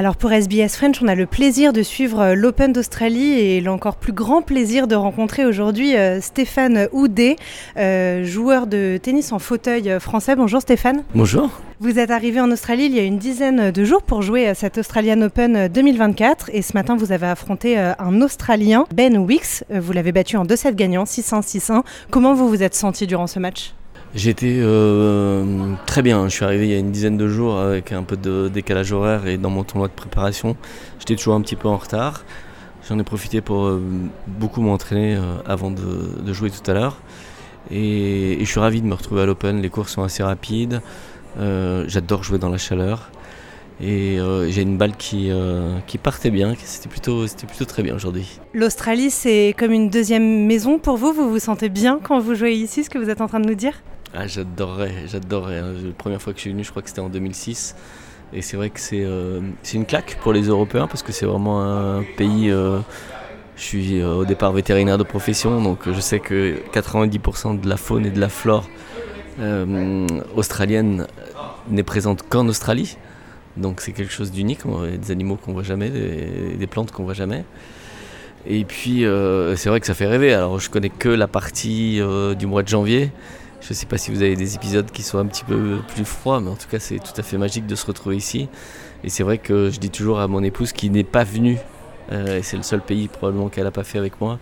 Alors pour SBS French, on a le plaisir de suivre euh, l'Open d'Australie et l'encore plus grand plaisir de rencontrer aujourd'hui euh, Stéphane Houdet, euh, joueur de tennis en fauteuil français. Bonjour Stéphane. Bonjour. Vous êtes arrivé en Australie il y a une dizaine de jours pour jouer à cet Australian Open 2024 et ce matin vous avez affronté un Australien, Ben Wicks. Vous l'avez battu en 2-7 gagnants, 6-1, 6-1. Comment vous vous êtes senti durant ce match? J'étais euh, très bien. Je suis arrivé il y a une dizaine de jours avec un peu de décalage horaire et dans mon tournoi de préparation, j'étais toujours un petit peu en retard. J'en ai profité pour euh, beaucoup m'entraîner euh, avant de, jouer tout à l'heure. Et, je suis ravi de me retrouver à l'Open. Les cours sont assez rapides. J'adore jouer dans la chaleur. Et j'ai une balle qui, qui partait bien. C'était plutôt, plutôt très bien aujourd'hui. L'Australie, c'est comme une deuxième maison pour vous Vous vous sentez bien quand vous jouez ici, ce que vous êtes en train de nous dire? Ah, j'adorerais, j'adorerais. Hein. La première fois que je suis venu, je crois que c'était en 2006. Et c'est vrai que c'est euh, une claque pour les Européens parce que c'est vraiment un pays. Euh, je suis euh, au départ vétérinaire de profession, donc je sais que 90% de la faune et de la flore australienne n'est présente qu'en Australie. Donc c'est quelque chose d'unique. Des animaux qu'on voit jamais, des, des plantes qu'on voit jamais. Et puis c'est vrai que ça fait rêver. Alors je connais que la partie du mois de janvier. Je ne sais pas si vous avez des épisodes qui sont un petit peu plus froids, mais en tout cas, c'est tout à fait magique de se retrouver ici. Et c'est vrai que je dis toujours à mon épouse qui n'est pas venue, euh, et c'est le seul pays probablement qu'elle n'a pas fait avec moi,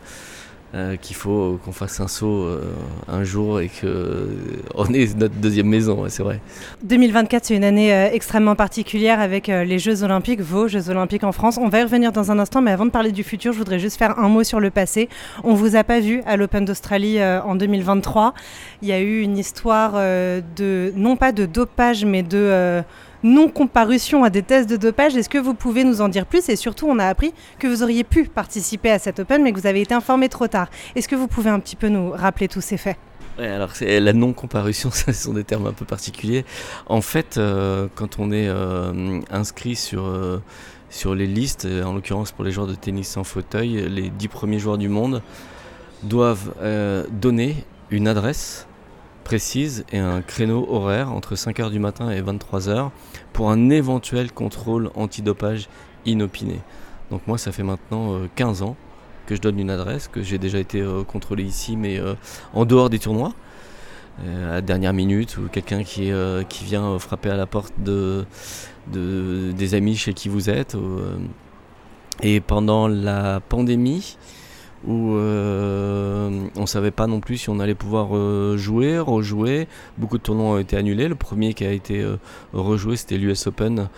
euh, qu'il faut qu'on fasse un saut euh, un jour et qu'on euh, est notre deuxième maison, c'est vrai. 2024, c'est une année extrêmement particulière avec les Jeux Olympiques, vos Jeux Olympiques en France. On va y revenir dans un instant, mais avant de parler du futur, je voudrais juste faire un mot sur le passé. On vous a pas vu à l'Open d'Australie en 2023. Il y a eu une histoire de, non pas de dopage, mais de non-comparution à des tests de dopage. Est-ce que vous pouvez nous en dire plus? Et surtout, on a appris que vous auriez pu participer à cet Open, mais que vous avez été informé trop tard. Est-ce que vous pouvez un petit peu nous rappeler tous ces faits? Alors la non-comparution, ce sont des termes un peu particuliers. En fait, euh, quand on est euh, inscrit sur, euh, sur les listes, en l'occurrence pour les joueurs de tennis sans fauteuil, les dix premiers joueurs du monde doivent donner une adresse précise et un créneau horaire entre 5h du matin et 23h pour un éventuel contrôle antidopage inopiné. Donc moi ça fait maintenant 15 euh, ans que je donne une adresse, que j'ai déjà été euh, contrôlé ici mais euh, en dehors des tournois. à la dernière minute ou quelqu'un qui, qui vient frapper à la porte de, de, des amis chez qui vous êtes. et pendant la pandémie, où euh, on ne savait pas non plus si on allait pouvoir euh, jouer, rejouer. Beaucoup de tournois ont été annulés. Le premier qui a été euh, rejoué, c'était l'US Open,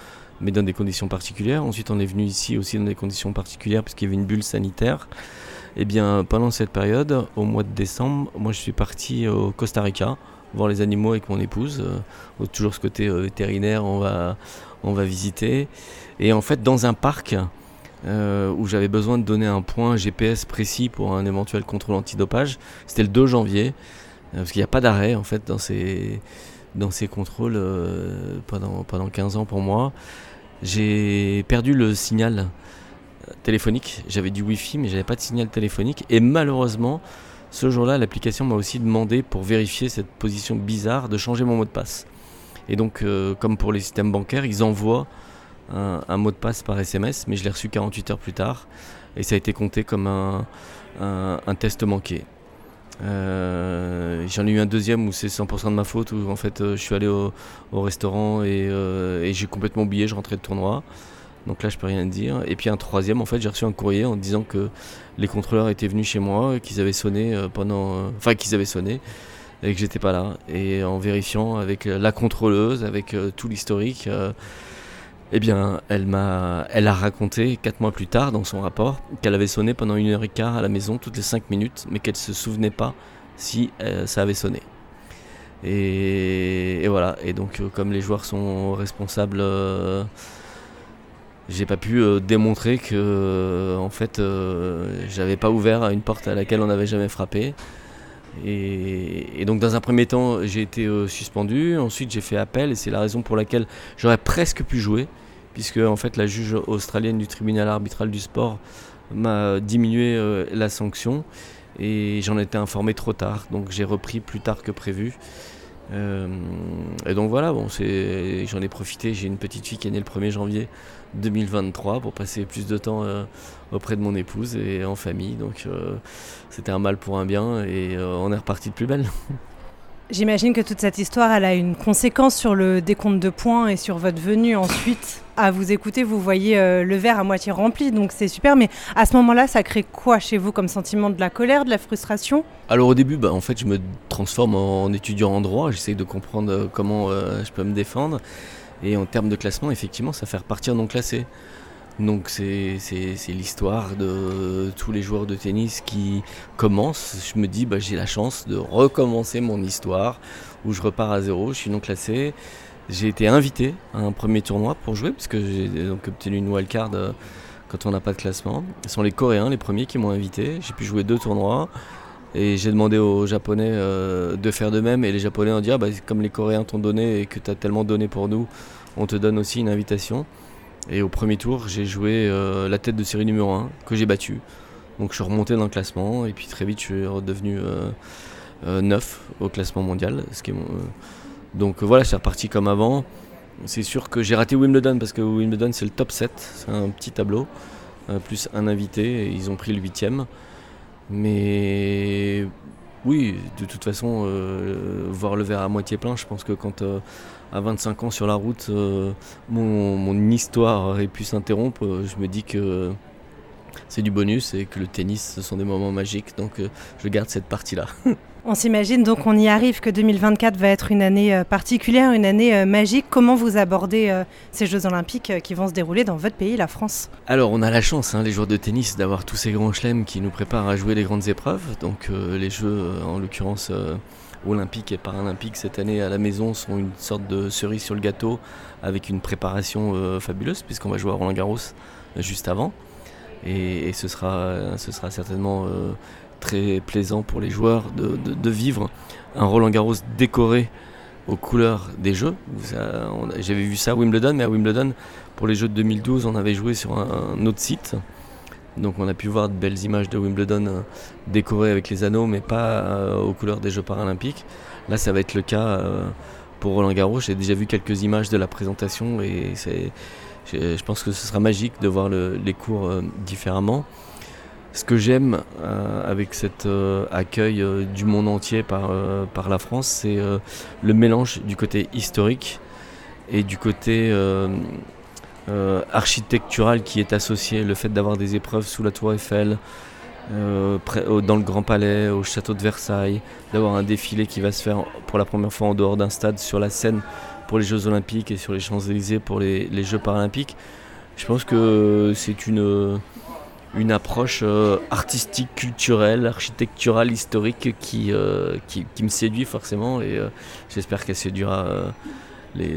mais dans des conditions particulières. Ensuite, on est venu ici aussi dans des conditions particulières, parce qu'il y avait une bulle sanitaire. Et eh bien, pendant cette période, au mois de décembre, moi je suis parti au Costa Rica voir les animaux avec mon épouse. toujours ce côté vétérinaire, on va, on va visiter. Et en fait, dans un parc, euh, où j'avais besoin de donner un point GPS précis pour un éventuel contrôle antidopage. C'était le 2 janvier, euh, parce qu'il n'y a pas d'arrêt en fait dans ces, dans ces contrôles euh, pendant, pendant 15 ans pour moi. J'ai perdu le signal téléphonique, j'avais du Wi-Fi mais j'avais pas de signal téléphonique et malheureusement ce jour-là l'application m'a aussi demandé pour vérifier cette position bizarre de changer mon mot de passe. Et donc comme pour les systèmes bancaires, ils envoient un, mot de passe par SMS, mais je l'ai reçu 48 heures plus tard et ça a été compté comme un, test manqué. Euh, j'en ai eu un deuxième où c'est 100% de ma faute, où en fait euh, je suis allé au, restaurant euh, et, j'ai complètement oublié, je rentrais de tournoi. Donc là je peux rien dire. Et puis un troisième, en fait j'ai reçu un courrier en disant que les contrôleurs étaient venus chez moi, qu'ils avaient sonné pendant. Enfin qu'ils avaient sonné et que j'étais pas là. Et en vérifiant avec la contrôleuse, avec tout l'historique eh bien, elle m'a, elle a raconté quatre mois plus tard dans son rapport qu'elle avait sonné pendant une heure et quart à la maison toutes les cinq minutes, mais qu'elle se souvenait pas si euh, ça avait sonné. Et, voilà. Et donc, euh, comme les joueurs sont responsables, euh, j'ai pas pu démontrer que, en fait, j'avais pas ouvert une porte à laquelle on n'avait jamais frappé. Et, donc dans un premier temps, j'ai été suspendu. Ensuite, j'ai fait appel et c'est la raison pour laquelle j'aurais presque pu jouer puisque en fait la juge australienne du tribunal arbitral du sport m'a diminué euh, la sanction et j'en étais informé trop tard, donc j'ai repris plus tard que prévu. et donc voilà, bon, j'en ai profité. J'ai une petite fille qui est née le 1er janvier 2023 pour passer plus de temps auprès de mon épouse et en famille. Donc c'était un mal pour un bien et on est reparti de plus belle. J'imagine que toute cette histoire, a une conséquence sur le décompte de points et sur votre venue ensuite. À vous écouter, vous voyez euh, le verre à moitié rempli, donc c'est super. Mais à ce moment-là, ça crée quoi chez vous comme sentiment De la colère, de la frustration? Alors au début, bah, en fait, je me transforme en étudiant en droit. J'essaie de comprendre euh, comment euh, je peux me défendre. Et en termes de classement, effectivement, ça fait repartir non classé. Donc c'est l'histoire de tous les joueurs de tennis qui commencent. Je me dis, bah, j'ai la chance de recommencer mon histoire où je repars à zéro, je suis non classé. J'ai été invité à un premier tournoi pour jouer, parce que j'ai obtenu une wildcard euh, quand on n'a pas de classement. Ce sont les Coréens les premiers qui m'ont invité. J'ai pu jouer deux tournois. Et j'ai demandé aux Japonais euh, de faire de même. Et les Japonais ont dit ah, bah, comme les Coréens t'ont donné et que tu as tellement donné pour nous, on te donne aussi une invitation. Et au premier tour, j'ai joué euh, la tête de série numéro 1 que j'ai battu. Donc je suis remonté dans le classement et puis très vite je suis redevenu 9 euh, euh, au classement mondial. Donc voilà, c'est reparti comme avant. C'est sûr que j'ai raté Wimbledon parce que Wimbledon c'est le top 7, c'est un petit tableau, plus un invité, et ils ont pris le huitième. Mais oui, de toute façon, voir le verre à moitié plein, je pense que quand à 25 ans sur la route, euh, mon, histoire aurait pu s'interrompre, euh, je me dis que c'est du bonus et que le tennis, ce sont des moments magiques. Donc euh, je garde cette partie-là. On s'imagine donc on y arrive que 2024 va être une année particulière, une année magique. Comment vous abordez ces Jeux olympiques qui vont se dérouler dans votre pays, la France? Alors on a la chance, hein, les joueurs de tennis, d'avoir tous ces grands chelems qui nous préparent à jouer les grandes épreuves. Donc les Jeux, en l'occurrence olympiques et paralympiques cette année à la maison sont une sorte de cerise sur le gâteau avec une préparation euh, fabuleuse puisqu'on va jouer à Roland Garros euh, juste avant. Et, ce, sera, ce sera certainement euh, très plaisant pour les joueurs de, vivre un Roland Garros décoré aux couleurs des jeux. J'avais vu ça à Wimbledon, mais à Wimbledon, pour les jeux de 2012, on avait joué sur un autre site donc on a pu voir de belles images de Wimbledon euh, décorées avec les anneaux, mais pas euh, aux couleurs des Jeux paralympiques. Là, ça va être le cas euh, pour Roland Garros. J'ai déjà vu quelques images de la présentation et je pense que ce sera magique de voir les cours différemment. Ce que j'aime avec cet accueil du monde entier par, par la France, c'est le mélange du côté historique et du côté euh, architectural qui est associé, le fait d'avoir des épreuves sous la tour Eiffel, euh, dans le Grand Palais, au château de Versailles, d'avoir un défilé qui va se faire pour la première fois en dehors d'un stade sur la scène pour les Jeux Olympiques et sur les Champs-Élysées pour les, Jeux Paralympiques. Je pense que c'est une, une approche euh, artistique, culturelle, architecturale, historique qui, qui, qui, me séduit forcément et j'espère qu'elle séduira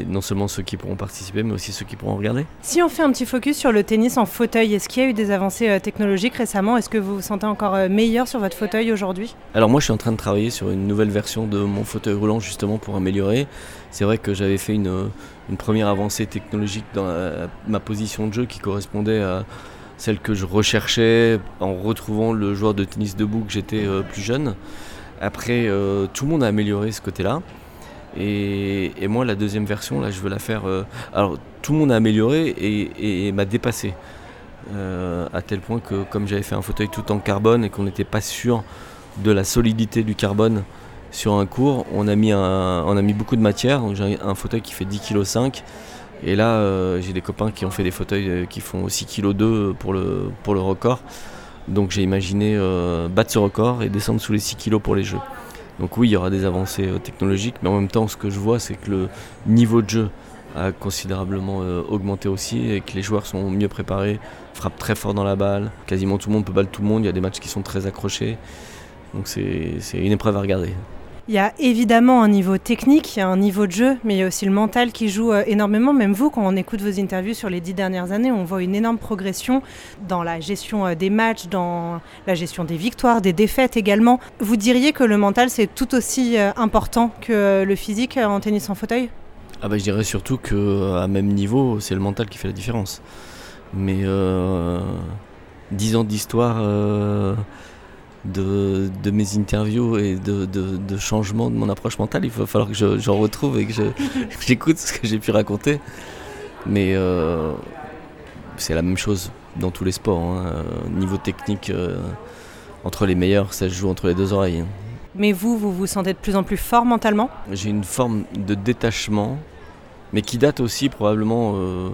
non seulement ceux qui pourront participer, mais aussi ceux qui pourront regarder. Si on fait un petit focus sur le tennis en fauteuil, est-ce qu'il y a eu des avancées euh, technologiques récemment? Est-ce que vous vous sentez encore euh, meilleur sur votre fauteuil aujourd'hui? Alors moi, je suis en train de travailler sur une nouvelle version de mon fauteuil roulant justement pour améliorer. C'est vrai que j'avais fait une, euh, première avancée technologique dans ma position de jeu qui correspondait à celle que je recherchais en retrouvant le joueur de tennis debout que j'étais plus jeune. Après, tout le monde a amélioré ce côté-là. Et, moi, la deuxième version, là, je veux la faire. Euh, alors, tout le monde a amélioré et, m'a dépassé. Euh, à tel point que, comme j'avais fait un fauteuil tout en carbone et qu'on n'était pas sûr de la solidité du carbone sur un cours, on a mis, on a mis beaucoup de matière. Donc, j'ai un fauteuil qui fait 10,5 kg. Et là, euh, j'ai des copains qui ont fait des fauteuils qui font 6,2 kg pour le, pour le record. Donc, j'ai imaginé battre ce record et descendre sous les 6 kg pour les jeux. Donc oui, il y aura des avancées euh, technologiques, mais en même temps, ce que je vois, c'est que le niveau de jeu a considérablement euh, augmenté aussi et que les joueurs sont mieux préparés, frappent très fort dans la balle. Quasiment tout le monde peut battre tout le monde, il y a des matchs qui sont très accrochés. Donc c'est une épreuve à regarder. Il y a évidemment un niveau technique, il y a un niveau de jeu, mais il y a aussi le mental qui joue euh, énormément. Même vous, quand on écoute vos interviews sur les dix dernières années, on voit une énorme progression dans la gestion euh, des matchs, dans la gestion des victoires, des défaites également. Vous diriez que le mental, c'est tout aussi euh, important que le physique en tennis en fauteuil? Ah bah, Je dirais surtout qu'à même niveau, c'est le mental qui fait la différence. Mais dix ans d'histoire de, mes interviews et de, de, changement de mon approche mentale. Il va falloir que j'en retrouve et que j'écoute ce que j'ai pu raconter. Mais euh, c'est la même chose dans tous les sports. Hein. Niveau technique, euh, entre les meilleurs, ça se joue entre les deux oreilles. Hein. Mais vous, vous vous sentez de plus en plus fort mentalement? J'ai une forme de détachement, mais qui date aussi probablement euh,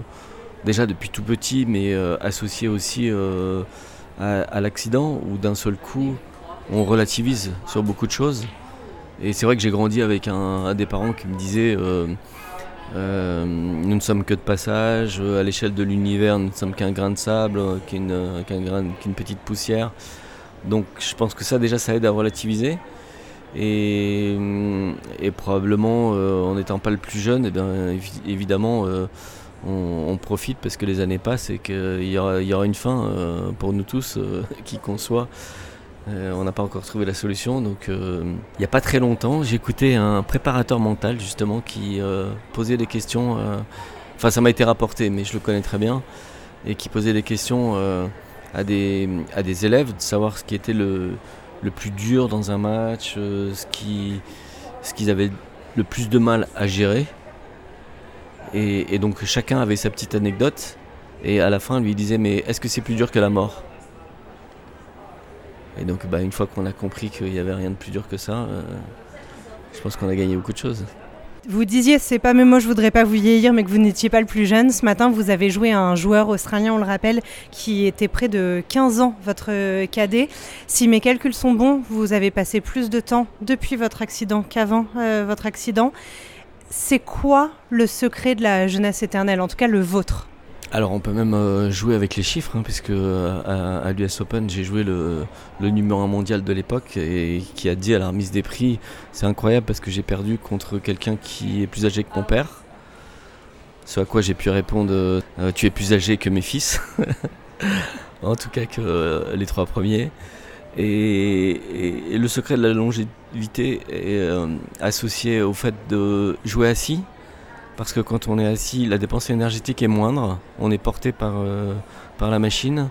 déjà depuis tout petit, mais associé aussi à, l'accident où d'un seul coup on relativise sur beaucoup de choses. Et c'est vrai que j'ai grandi avec un, des parents qui me disait euh, euh, nous ne sommes que de passage, à l'échelle de l'univers nous ne sommes qu'un grain de sable, qu'une petite poussière. Donc je pense que ça déjà ça aide à relativiser. Et, probablement euh, en n'étant pas le plus jeune, eh bien, évidemment on, profite parce que les années passent et qu'il y, aura, une fin euh, pour nous tous, euh, qui qu'on soit. Euh, on n'a pas encore trouvé la solution. Donc, il n'y a pas très longtemps, écouté un préparateur mental justement qui posait des questions. Enfin, ça m'a été rapporté, mais je le connais très bien. Et qui posait des questions à, des, élèves, de savoir ce qui était le, plus dur dans un match, ce qu'ils avaient le plus de mal à gérer. Et, donc chacun avait sa petite anecdote. Et à la fin, lui disait Mais est-ce que c'est plus dur que la mort? Et donc, bah, une fois qu'on a compris qu'il n'y avait rien de plus dur que ça, euh, je pense qu'on a gagné beaucoup de choses. Vous disiez, c'est pas mes mots, je voudrais pas vous vieillir, mais que vous n'étiez pas le plus jeune. Ce matin, vous avez joué à un joueur australien, on le rappelle, qui était près de 15 ans, votre cadet. Si mes calculs sont bons, vous avez passé plus de temps depuis votre accident qu'avant euh, votre accident. C'est quoi le secret de la jeunesse éternelle, en tout cas le vôtre? Alors on peut même euh, jouer avec les chiffres, hein, puisque euh, à, l'US Open j'ai joué le, numéro 1 mondial de l'époque et qui a dit à la remise des prix, c'est incroyable parce que j'ai perdu contre quelqu'un qui est plus âgé que mon père. Ce à quoi j'ai pu répondre, euh, tu es plus âgé que mes fils. en tout cas que les trois premiers. Et, le secret de la longévité est euh, associé au fait de jouer assis, parce que quand on est assis, la dépense énergétique est moindre, on est porté par, euh, par la machine.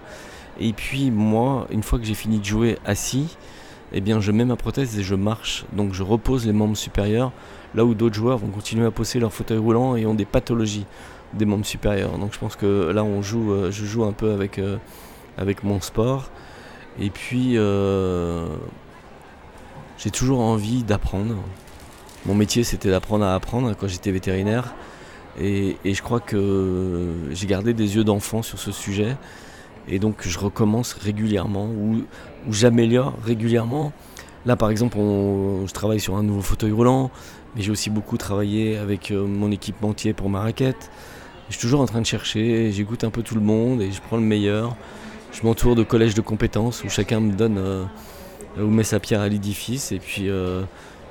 Et puis moi, une fois que j'ai fini de jouer assis, eh bien je mets ma prothèse et je marche. Donc je repose les membres supérieurs, là où d'autres joueurs vont continuer à poser leur fauteuil roulant et ont des pathologies des membres supérieurs. Donc je pense que là on joue, euh, je joue un peu avec, avec mon sport. Et puis, euh, j'ai toujours envie d'apprendre. Mon métier, c'était d'apprendre à apprendre quand j'étais vétérinaire. Et, je crois que j'ai gardé des yeux d'enfant sur ce sujet. Et donc, je recommence régulièrement ou, j'améliore régulièrement. Là, par exemple, je travaille sur un nouveau fauteuil roulant, mais j'ai aussi beaucoup travaillé avec euh, mon équipementier pour ma raquette. Je suis toujours en train de chercher, j'écoute un peu tout le monde et je prends le meilleur je m'entoure de collèges de compétences où chacun me donne euh, ou met sa pierre à l'édifice et puis euh,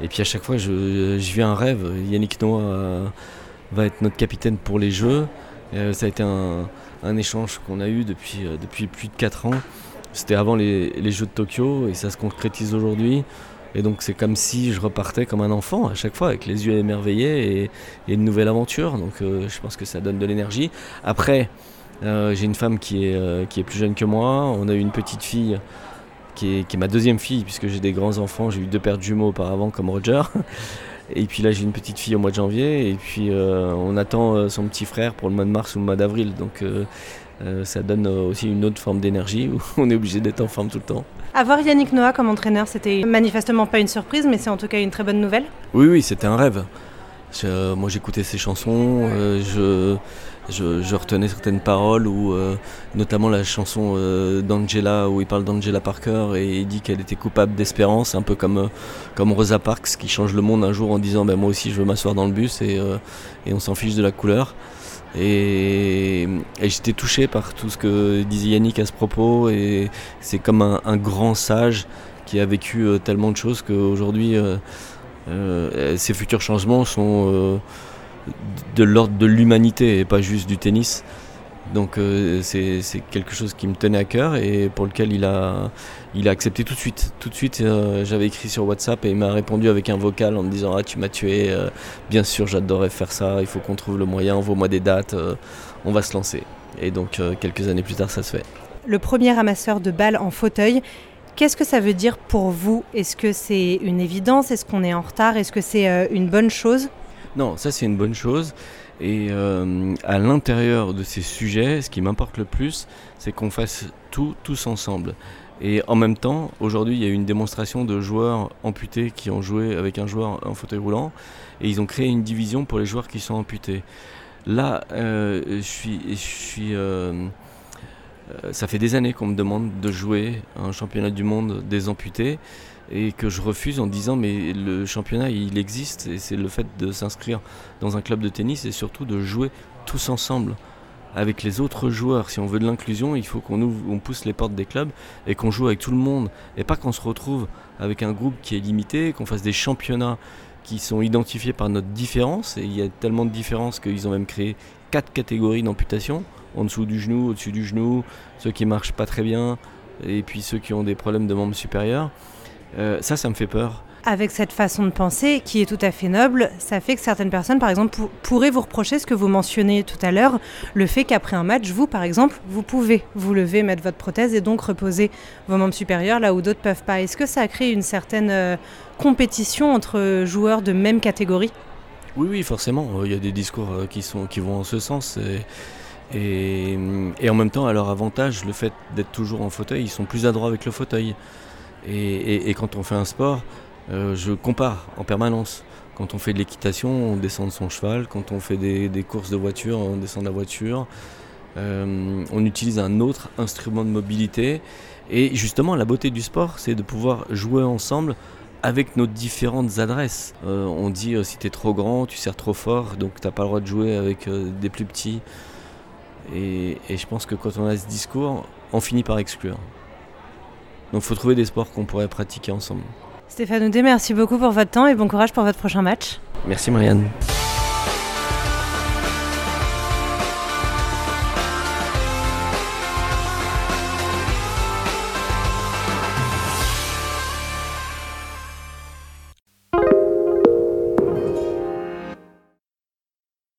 et puis à chaque fois je, je vis un rêve. Yannick Noah euh, va être notre capitaine pour les Jeux. ça a été un, échange qu'on a eu depuis, depuis plus de 4 ans. C'était avant les, Jeux de Tokyo et ça se concrétise aujourd'hui. Et donc c'est comme si je repartais comme un enfant à chaque fois avec les yeux émerveillés et, une nouvelle aventure. Donc je pense que ça donne de l'énergie. Après, euh, j'ai une femme qui est, euh, qui est plus jeune que moi. On a eu une petite fille qui est, qui est ma deuxième fille, puisque j'ai des grands enfants. J'ai eu deux paires de jumeaux auparavant, comme Roger. Et puis là, j'ai une petite fille au mois de janvier. Et puis euh, on attend son petit frère pour le mois de mars ou le mois d'avril. Donc ça donne aussi une autre forme d'énergie où on est obligé d'être en forme tout le temps. Avoir Yannick Noah comme entraîneur, c'était manifestement pas une surprise, mais c'est en tout cas une très bonne nouvelle. Oui, oui, c'était un rêve. Moi, j'écoutais ses chansons. je je, retenais certaines paroles, ou euh, notamment la chanson euh, d'Angela, où il parle d'Angela Parker et il dit qu'elle était coupable d'espérance, un peu comme, euh, comme Rosa Parks qui change le monde un jour en disant ben, Moi aussi je veux m'asseoir dans le bus et, et on s'en fiche de la couleur. Et, j'étais touché par tout ce que disait Yannick à ce propos, et c'est comme un, un, grand sage qui a vécu tellement de choses qu'aujourd'hui, ces futurs changements sont de l'ordre de l'humanité et pas juste du tennis. Donc euh, c'est quelque chose qui me tenait à cœur et pour lequel il a, accepté tout de suite. Tout de suite, euh, j'avais écrit sur WhatsApp et il m'a répondu avec un vocal en me disant Ah, tu m'as tué, euh, bien sûr, j'adorerais faire ça, il faut qu'on trouve le moyen, envoie-moi des dates, on va se lancer. Et donc quelques années plus tard, ça se fait. Le premier ramasseur de balles en fauteuil, Qu'est-ce que ça veut dire pour vous? Est-ce que c'est une évidence? Est-ce qu'on est en retard? Est-ce que c'est euh, une bonne chose? Non, ça c'est une bonne chose. Et euh, à l'intérieur de ces sujets, ce qui m'importe le plus, c'est qu'on fasse tout tous ensemble. Et en même temps, aujourd'hui, il y a eu une démonstration de joueurs amputés qui ont joué avec un joueur en fauteuil roulant, et ils ont créé une division pour les joueurs qui sont amputés. Là, euh, je suis, je suis ça fait des années qu'on me demande de jouer un championnat du monde des amputés et que je refuse en disant mais le championnat il existe et c'est le fait de s'inscrire dans un club de tennis et surtout de jouer tous ensemble avec les autres joueurs. Si on veut de l'inclusion, il faut qu'on on pousse les portes des clubs et qu'on joue avec tout le monde et pas qu'on se retrouve avec un groupe qui est limité, qu'on fasse des championnats qui sont identifiés par notre différence et il y a tellement de différences qu'ils ont même créé quatre catégories d'amputation en dessous du genou, au-dessus du genou, ceux qui marchent pas très bien, et puis ceux qui ont des problèmes de membres supérieurs. Euh, ça, ça me fait peur. Avec cette façon de penser qui est tout à fait noble, ça fait que certaines personnes, par exemple, pourraient vous reprocher ce que vous mentionnez tout à l'heure, le fait qu'après un match, vous, par exemple, vous pouvez vous lever, mettre votre prothèse et donc reposer vos membres supérieurs là où d'autres peuvent pas. Est-ce que ça a créé une certaine euh, compétition entre joueurs de même catégorie? Oui, oui, forcément. Il y a des discours euh, qui, sont, qui vont en ce sens. Et et, en même temps, à leur avantage, le fait d'être toujours en fauteuil, ils sont plus adroits avec le fauteuil. Et, quand on fait un sport, euh, je compare en permanence. Quand on fait de l'équitation, on descend de son cheval. Quand on fait des, courses de voiture, on descend de la voiture. Euh, on utilise un autre instrument de mobilité. Et justement, la beauté du sport, c'est de pouvoir jouer ensemble avec nos différentes adresses. Euh, on dit si tu es trop grand, tu sers trop fort, donc tu n'as pas le droit de jouer avec des plus petits. Et, je pense que quand on a ce discours, on finit par exclure. Donc il faut trouver des sports qu'on pourrait pratiquer ensemble. Stéphane Oudé, merci beaucoup pour votre temps et bon courage pour votre prochain match. Merci Marianne.